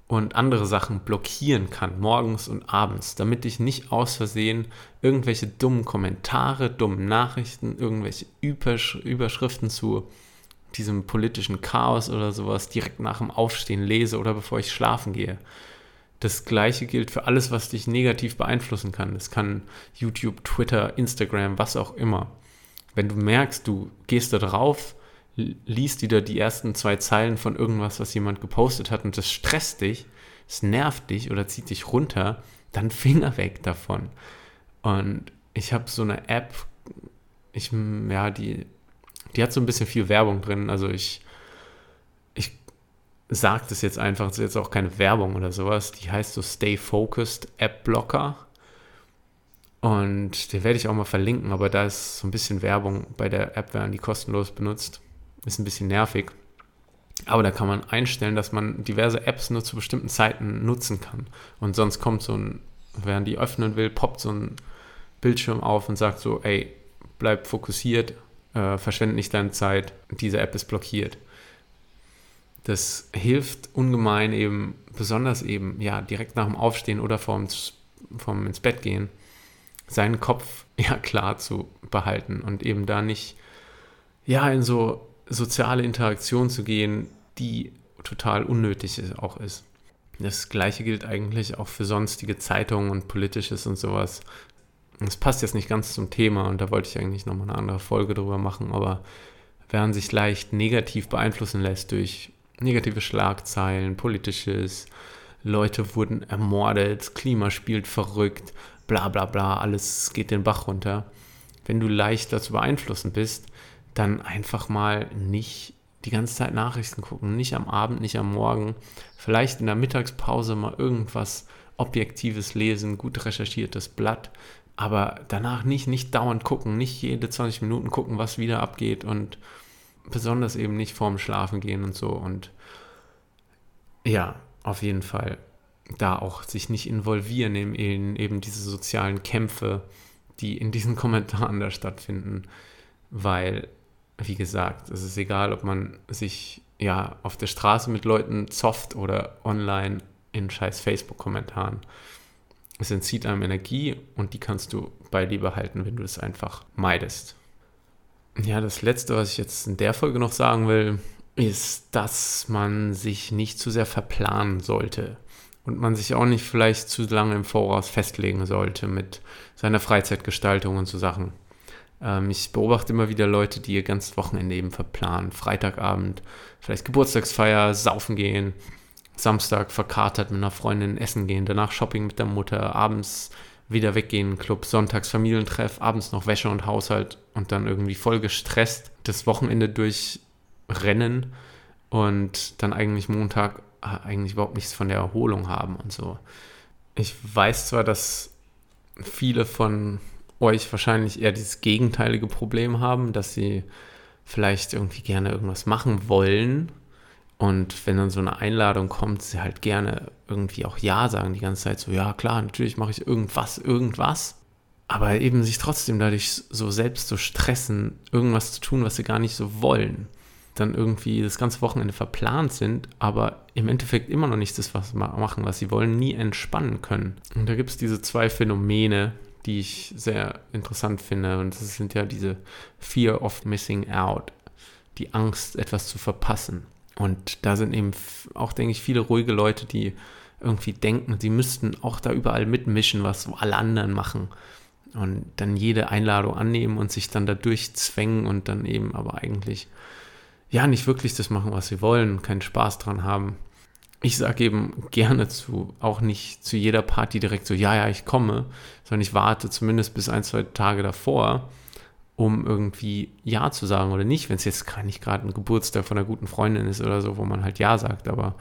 und andere Sachen blockieren kann, morgens und abends, damit ich nicht aus Versehen irgendwelche dummen Kommentare, dummen Nachrichten, irgendwelche Übersch Überschriften zu diesem politischen Chaos oder sowas direkt nach dem Aufstehen lese oder bevor ich schlafen gehe. Das gleiche gilt für alles, was dich negativ beeinflussen kann. Das kann YouTube, Twitter, Instagram, was auch immer. Wenn du merkst, du gehst da drauf, liest wieder die ersten zwei Zeilen von irgendwas, was jemand gepostet hat und das stresst dich, es nervt dich oder zieht dich runter, dann Finger weg davon. Und ich habe so eine App, ich, ja, die, die hat so ein bisschen viel Werbung drin. Also ich, ich sage das jetzt einfach, das ist jetzt auch keine Werbung oder sowas. Die heißt so Stay Focused App Blocker. Und den werde ich auch mal verlinken, aber da ist so ein bisschen Werbung bei der App, werden die kostenlos benutzt. Ist ein bisschen nervig. Aber da kann man einstellen, dass man diverse Apps nur zu bestimmten Zeiten nutzen kann. Und sonst kommt so ein, während die öffnen will, poppt so ein Bildschirm auf und sagt so, ey, bleib fokussiert, äh, verschwende nicht deine Zeit, diese App ist blockiert. Das hilft ungemein eben, besonders eben, ja, direkt nach dem Aufstehen oder vorm, vorm ins Bett gehen, seinen Kopf ja klar zu behalten und eben da nicht, ja, in so soziale Interaktion zu gehen, die total unnötig auch ist. Das gleiche gilt eigentlich auch für sonstige Zeitungen und Politisches und sowas. Das passt jetzt nicht ganz zum Thema und da wollte ich eigentlich nochmal eine andere Folge drüber machen, aber wer sich leicht negativ beeinflussen lässt durch negative Schlagzeilen, politisches, Leute wurden ermordet, Klima spielt verrückt, bla bla bla, alles geht den Bach runter. Wenn du leicht dazu beeinflussen bist, dann einfach mal nicht die ganze Zeit Nachrichten gucken, nicht am Abend, nicht am Morgen, vielleicht in der Mittagspause mal irgendwas Objektives lesen, gut recherchiertes Blatt, aber danach nicht, nicht dauernd gucken, nicht jede 20 Minuten gucken, was wieder abgeht und besonders eben nicht vorm Schlafen gehen und so und ja, auf jeden Fall da auch sich nicht involvieren in, in eben diese sozialen Kämpfe, die in diesen Kommentaren da stattfinden, weil wie gesagt, es ist egal, ob man sich ja auf der Straße mit Leuten zofft oder online in scheiß Facebook-Kommentaren. Es entzieht einem Energie und die kannst du bei dir behalten, wenn du es einfach meidest. Ja, das Letzte, was ich jetzt in der Folge noch sagen will, ist, dass man sich nicht zu sehr verplanen sollte und man sich auch nicht vielleicht zu lange im Voraus festlegen sollte mit seiner Freizeitgestaltung und so Sachen. Ähm, ich beobachte immer wieder Leute, die ihr ganzes Wochenende eben verplanen. Freitagabend, vielleicht Geburtstagsfeier, saufen gehen, Samstag verkatert mit einer Freundin essen gehen, danach Shopping mit der Mutter, abends wieder weggehen, Club, sonntags Familientreff, abends noch Wäsche und Haushalt und dann irgendwie voll gestresst das Wochenende durchrennen und dann eigentlich Montag äh, eigentlich überhaupt nichts von der Erholung haben und so. Ich weiß zwar, dass viele von euch wahrscheinlich eher dieses gegenteilige Problem haben, dass sie vielleicht irgendwie gerne irgendwas machen wollen. Und wenn dann so eine Einladung kommt, sie halt gerne irgendwie auch Ja sagen, die ganze Zeit so, ja klar, natürlich mache ich irgendwas, irgendwas. Aber eben sich trotzdem dadurch so selbst zu so stressen, irgendwas zu tun, was sie gar nicht so wollen. Dann irgendwie das ganze Wochenende verplant sind, aber im Endeffekt immer noch nicht das was machen, was sie wollen, nie entspannen können. Und da gibt es diese zwei Phänomene, die ich sehr interessant finde. Und das sind ja diese Fear of Missing Out, die Angst, etwas zu verpassen. Und da sind eben auch, denke ich, viele ruhige Leute, die irgendwie denken, sie müssten auch da überall mitmischen, was alle anderen machen. Und dann jede Einladung annehmen und sich dann da durchzwängen und dann eben aber eigentlich ja nicht wirklich das machen, was sie wollen, keinen Spaß dran haben. Ich sage eben gerne zu, auch nicht zu jeder Party direkt so, ja, ja, ich komme, sondern ich warte zumindest bis ein, zwei Tage davor, um irgendwie Ja zu sagen oder nicht, wenn es jetzt nicht gerade ein Geburtstag von einer guten Freundin ist oder so, wo man halt Ja sagt, aber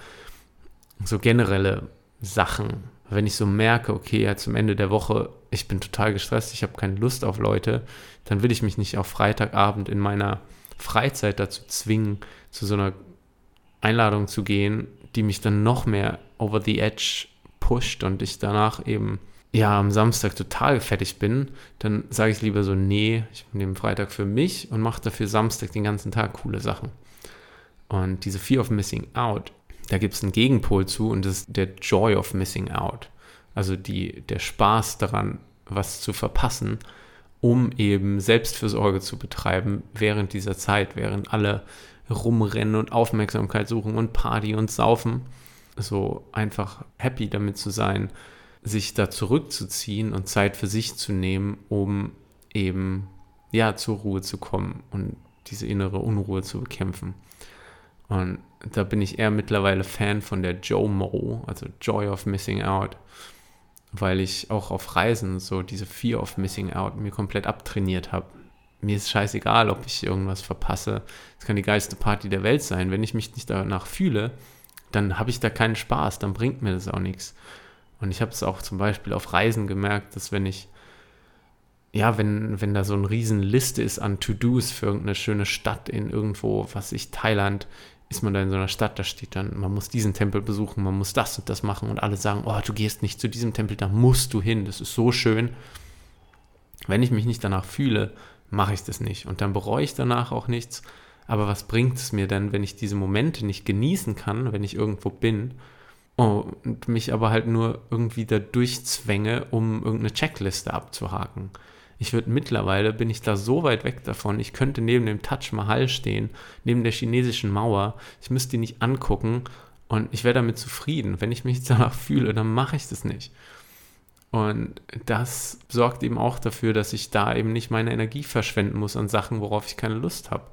so generelle Sachen, wenn ich so merke, okay, ja, zum Ende der Woche, ich bin total gestresst, ich habe keine Lust auf Leute, dann will ich mich nicht auf Freitagabend in meiner Freizeit dazu zwingen, zu so einer Einladung zu gehen, die mich dann noch mehr over the edge pusht und ich danach eben ja am Samstag total fertig bin, dann sage ich lieber so, nee, ich nehme Freitag für mich und mache dafür Samstag den ganzen Tag coole Sachen. Und diese Fear of Missing Out, da gibt es einen Gegenpol zu und das ist der Joy of Missing Out. Also die, der Spaß daran, was zu verpassen, um eben Selbstfürsorge zu betreiben während dieser Zeit, während alle rumrennen und Aufmerksamkeit suchen und Party und saufen. So einfach happy damit zu sein, sich da zurückzuziehen und Zeit für sich zu nehmen, um eben ja zur Ruhe zu kommen und diese innere Unruhe zu bekämpfen. Und da bin ich eher mittlerweile Fan von der JOMO, also Joy of Missing Out, weil ich auch auf Reisen so diese Fear of Missing Out mir komplett abtrainiert habe. Mir ist scheißegal, ob ich irgendwas verpasse. Es kann die geilste Party der Welt sein. Wenn ich mich nicht danach fühle, dann habe ich da keinen Spaß, dann bringt mir das auch nichts. Und ich habe es auch zum Beispiel auf Reisen gemerkt, dass wenn ich, ja, wenn, wenn da so eine riesen Liste ist an To-Dos für irgendeine schöne Stadt in irgendwo, was ich, Thailand, ist man da in so einer Stadt, da steht dann, man muss diesen Tempel besuchen, man muss das und das machen und alle sagen, oh, du gehst nicht zu diesem Tempel, da musst du hin, das ist so schön. Wenn ich mich nicht danach fühle, mache ich das nicht und dann bereue ich danach auch nichts. Aber was bringt es mir denn, wenn ich diese Momente nicht genießen kann, wenn ich irgendwo bin und mich aber halt nur irgendwie da durchzwänge, um irgendeine Checkliste abzuhaken? Ich würde mittlerweile, bin ich da so weit weg davon, ich könnte neben dem Taj Mahal stehen, neben der chinesischen Mauer, ich müsste die nicht angucken und ich wäre damit zufrieden. Wenn ich mich danach fühle, dann mache ich das nicht. Und das sorgt eben auch dafür, dass ich da eben nicht meine Energie verschwenden muss an Sachen, worauf ich keine Lust habe.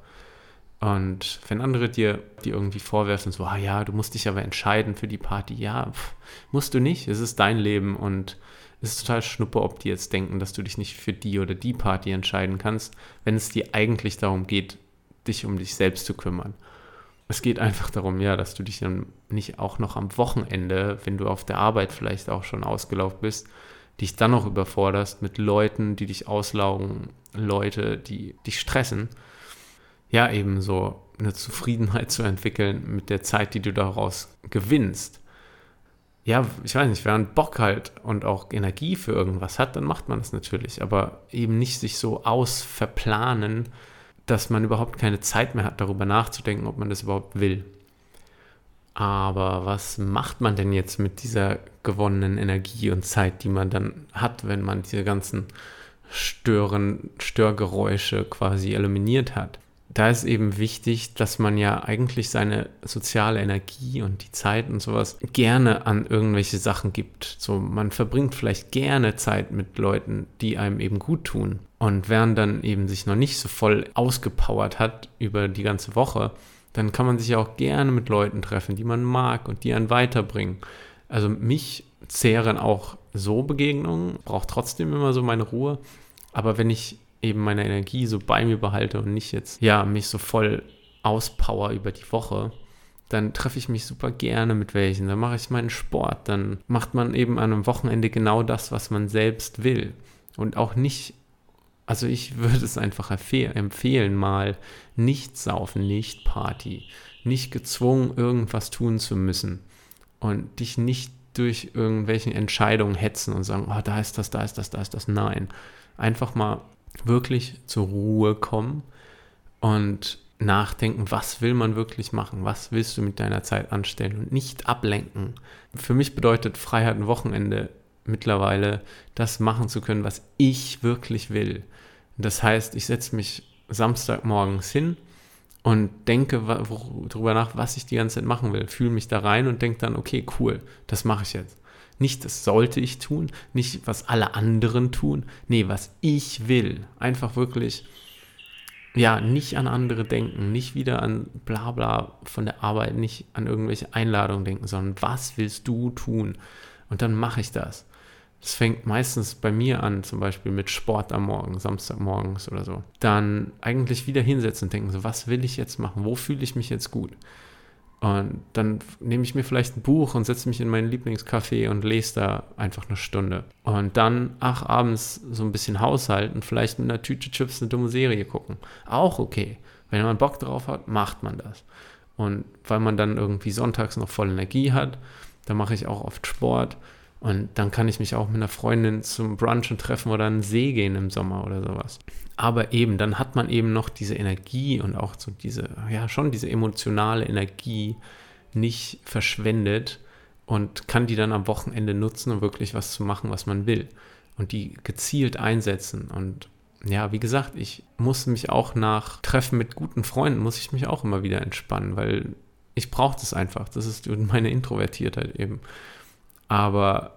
Und wenn andere dir die irgendwie vorwerfen, so, ah ja, du musst dich aber entscheiden für die Party, ja, pff, musst du nicht, es ist dein Leben und es ist total schnuppe, ob die jetzt denken, dass du dich nicht für die oder die Party entscheiden kannst, wenn es dir eigentlich darum geht, dich um dich selbst zu kümmern. Es geht einfach darum, ja, dass du dich dann nicht auch noch am Wochenende, wenn du auf der Arbeit vielleicht auch schon ausgelaugt bist, dich dann noch überforderst mit Leuten, die dich auslaugen, Leute, die dich stressen. Ja, eben so eine Zufriedenheit zu entwickeln mit der Zeit, die du daraus gewinnst ja, ich weiß nicht, wer einen Bock halt und auch Energie für irgendwas hat, dann macht man das natürlich. Aber eben nicht sich so ausverplanen, dass man überhaupt keine Zeit mehr hat, darüber nachzudenken, ob man das überhaupt will. Aber was macht man denn jetzt mit dieser gewonnenen Energie und Zeit, die man dann hat, wenn man diese ganzen Stören, Störgeräusche quasi eliminiert hat? Da ist eben wichtig, dass man ja eigentlich seine soziale Energie und die Zeit und sowas gerne an irgendwelche Sachen gibt. So, man verbringt vielleicht gerne Zeit mit Leuten, die einem eben gut tun. Und während dann eben sich noch nicht so voll ausgepowert hat über die ganze Woche, dann kann man sich ja auch gerne mit Leuten treffen, die man mag und die einen weiterbringen. Also mich zehren auch so Begegnungen, braucht trotzdem immer so meine Ruhe. Aber wenn ich eben meine Energie so bei mir behalte und nicht jetzt, ja, mich so voll auspower über die Woche, dann treffe ich mich super gerne mit welchen, dann mache ich meinen Sport, dann macht man eben an einem Wochenende genau das, was man selbst will. Und auch nicht, also ich würde es einfach empfehlen, mal nicht saufen, nicht Party, nicht gezwungen, irgendwas tun zu müssen und dich nicht durch irgendwelche Entscheidungen hetzen und sagen, oh, da ist das, da ist das, da ist das. Nein, einfach mal wirklich zur Ruhe kommen und nachdenken, was will man wirklich machen, was willst du mit deiner Zeit anstellen und nicht ablenken. Für mich bedeutet Freiheit ein Wochenende mittlerweile das machen zu können, was ich wirklich will. Das heißt, ich setze mich Samstagmorgens hin und denke darüber nach, was ich die ganze Zeit machen will. Fühle mich da rein und denke dann, okay, cool, das mache ich jetzt. Nicht, das sollte ich tun, nicht, was alle anderen tun. Nee, was ich will. Einfach wirklich, ja, nicht an andere denken, nicht wieder an Blabla von der Arbeit, nicht an irgendwelche Einladungen denken, sondern was willst du tun? Und dann mache ich das. Das fängt meistens bei mir an, zum Beispiel mit Sport am Morgen, Samstagmorgens oder so. Dann eigentlich wieder hinsetzen und denken, so, was will ich jetzt machen? Wo fühle ich mich jetzt gut? Und dann nehme ich mir vielleicht ein Buch und setze mich in meinen Lieblingscafé und lese da einfach eine Stunde. Und dann, ach, abends so ein bisschen haushalten, vielleicht mit einer Tüte Chips eine dumme Serie gucken. Auch okay. Wenn man Bock drauf hat, macht man das. Und weil man dann irgendwie sonntags noch voll Energie hat, dann mache ich auch oft Sport und dann kann ich mich auch mit einer Freundin zum Brunchen treffen oder einen See gehen im Sommer oder sowas. Aber eben, dann hat man eben noch diese Energie und auch so diese, ja, schon diese emotionale Energie nicht verschwendet und kann die dann am Wochenende nutzen, um wirklich was zu machen, was man will. Und die gezielt einsetzen. Und ja, wie gesagt, ich muss mich auch nach Treffen mit guten Freunden, muss ich mich auch immer wieder entspannen, weil ich brauche das einfach. Das ist meine Introvertiertheit eben. Aber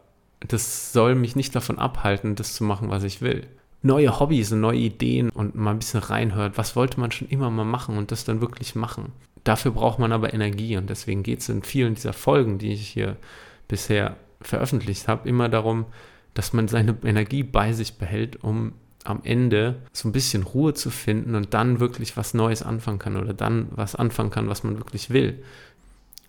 das soll mich nicht davon abhalten, das zu machen, was ich will. Neue Hobbys und neue Ideen und mal ein bisschen reinhört, was wollte man schon immer mal machen und das dann wirklich machen. Dafür braucht man aber Energie und deswegen geht es in vielen dieser Folgen, die ich hier bisher veröffentlicht habe, immer darum, dass man seine Energie bei sich behält, um am Ende so ein bisschen Ruhe zu finden und dann wirklich was Neues anfangen kann oder dann was anfangen kann, was man wirklich will.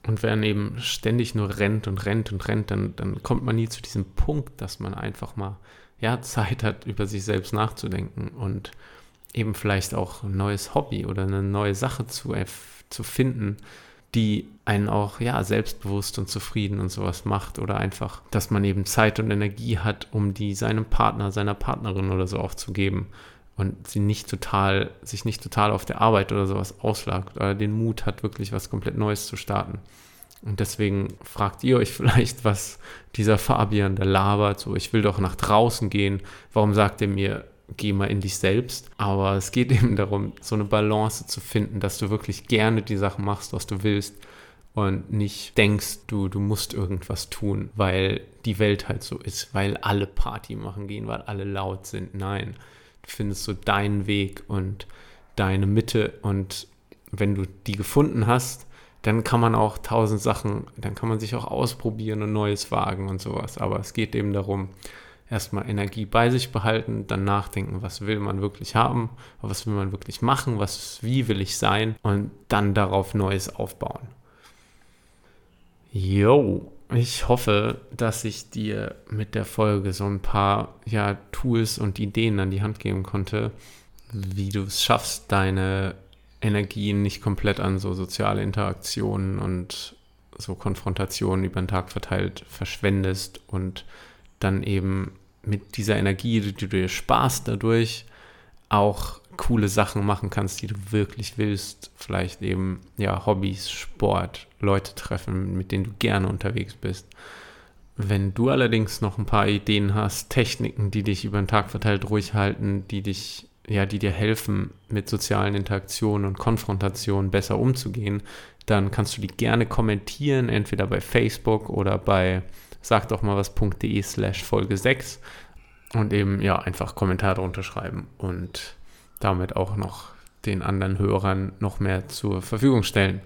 Und wenn eben ständig nur rennt und rennt und rennt, dann, dann kommt man nie zu diesem Punkt, dass man einfach mal ja, Zeit hat, über sich selbst nachzudenken und eben vielleicht auch ein neues Hobby oder eine neue Sache zu, zu finden, die einen auch ja selbstbewusst und zufrieden und sowas macht oder einfach, dass man eben Zeit und Energie hat, um die seinem Partner, seiner Partnerin oder so auch zu geben und sie nicht total, sich nicht total auf der Arbeit oder sowas auslagt oder den Mut hat, wirklich was komplett Neues zu starten. Und deswegen fragt ihr euch vielleicht, was dieser Fabian da labert, so ich will doch nach draußen gehen, warum sagt er mir, geh mal in dich selbst? Aber es geht eben darum, so eine Balance zu finden, dass du wirklich gerne die Sachen machst, was du willst und nicht denkst, du, du musst irgendwas tun, weil die Welt halt so ist, weil alle Party machen gehen, weil alle laut sind. Nein, findest so deinen Weg und deine Mitte und wenn du die gefunden hast, dann kann man auch tausend Sachen, dann kann man sich auch ausprobieren und Neues wagen und sowas. Aber es geht eben darum, erstmal Energie bei sich behalten, dann nachdenken, was will man wirklich haben, was will man wirklich machen, was, wie will ich sein und dann darauf Neues aufbauen. Jo, ich hoffe, dass ich dir mit der Folge so ein paar ja, Tools und Ideen an die Hand geben konnte, wie du es schaffst, deine Energien nicht komplett an so soziale Interaktionen und so Konfrontationen über den Tag verteilt verschwendest und dann eben mit dieser Energie, die du dir sparst dadurch, auch coole Sachen machen kannst, die du wirklich willst. Vielleicht eben, ja, Hobbys, Sport, Leute treffen, mit denen du gerne unterwegs bist. Wenn du allerdings noch ein paar Ideen hast, Techniken, die dich über den Tag verteilt ruhig halten, die dich, ja, die dir helfen, mit sozialen Interaktionen und Konfrontationen besser umzugehen, dann kannst du die gerne kommentieren, entweder bei Facebook oder bei sag doch mal was.de slash Folge 6 und eben ja einfach Kommentare drunter schreiben und damit auch noch den anderen Hörern noch mehr zur Verfügung stellen.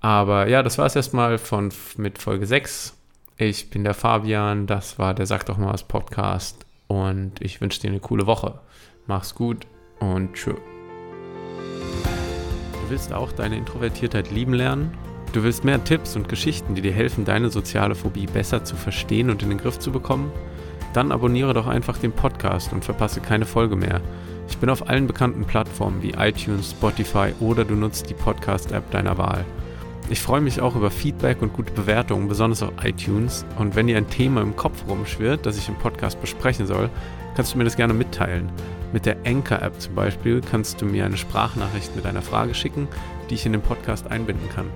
Aber ja, das war es erstmal von, mit Folge 6. Ich bin der Fabian, das war der Sag doch mal was Podcast und ich wünsche dir eine coole Woche. Mach's gut und tschö. Du willst auch deine Introvertiertheit lieben lernen? Du willst mehr Tipps und Geschichten, die dir helfen, deine soziale Phobie besser zu verstehen und in den Griff zu bekommen? Dann abonniere doch einfach den Podcast und verpasse keine Folge mehr. Ich bin auf allen bekannten Plattformen wie iTunes, Spotify oder du nutzt die Podcast-App deiner Wahl. Ich freue mich auch über Feedback und gute Bewertungen, besonders auf iTunes. Und wenn dir ein Thema im Kopf rumschwirrt, das ich im Podcast besprechen soll, kannst du mir das gerne mitteilen. Mit der Anchor-App zum Beispiel kannst du mir eine Sprachnachricht mit einer Frage schicken, die ich in den Podcast einbinden kann.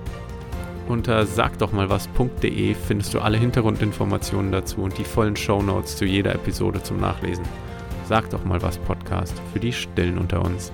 Unter sagdochmalwas.de findest du alle Hintergrundinformationen dazu und die vollen Shownotes zu jeder Episode zum Nachlesen. Sag doch mal was Podcast für die Stillen unter uns.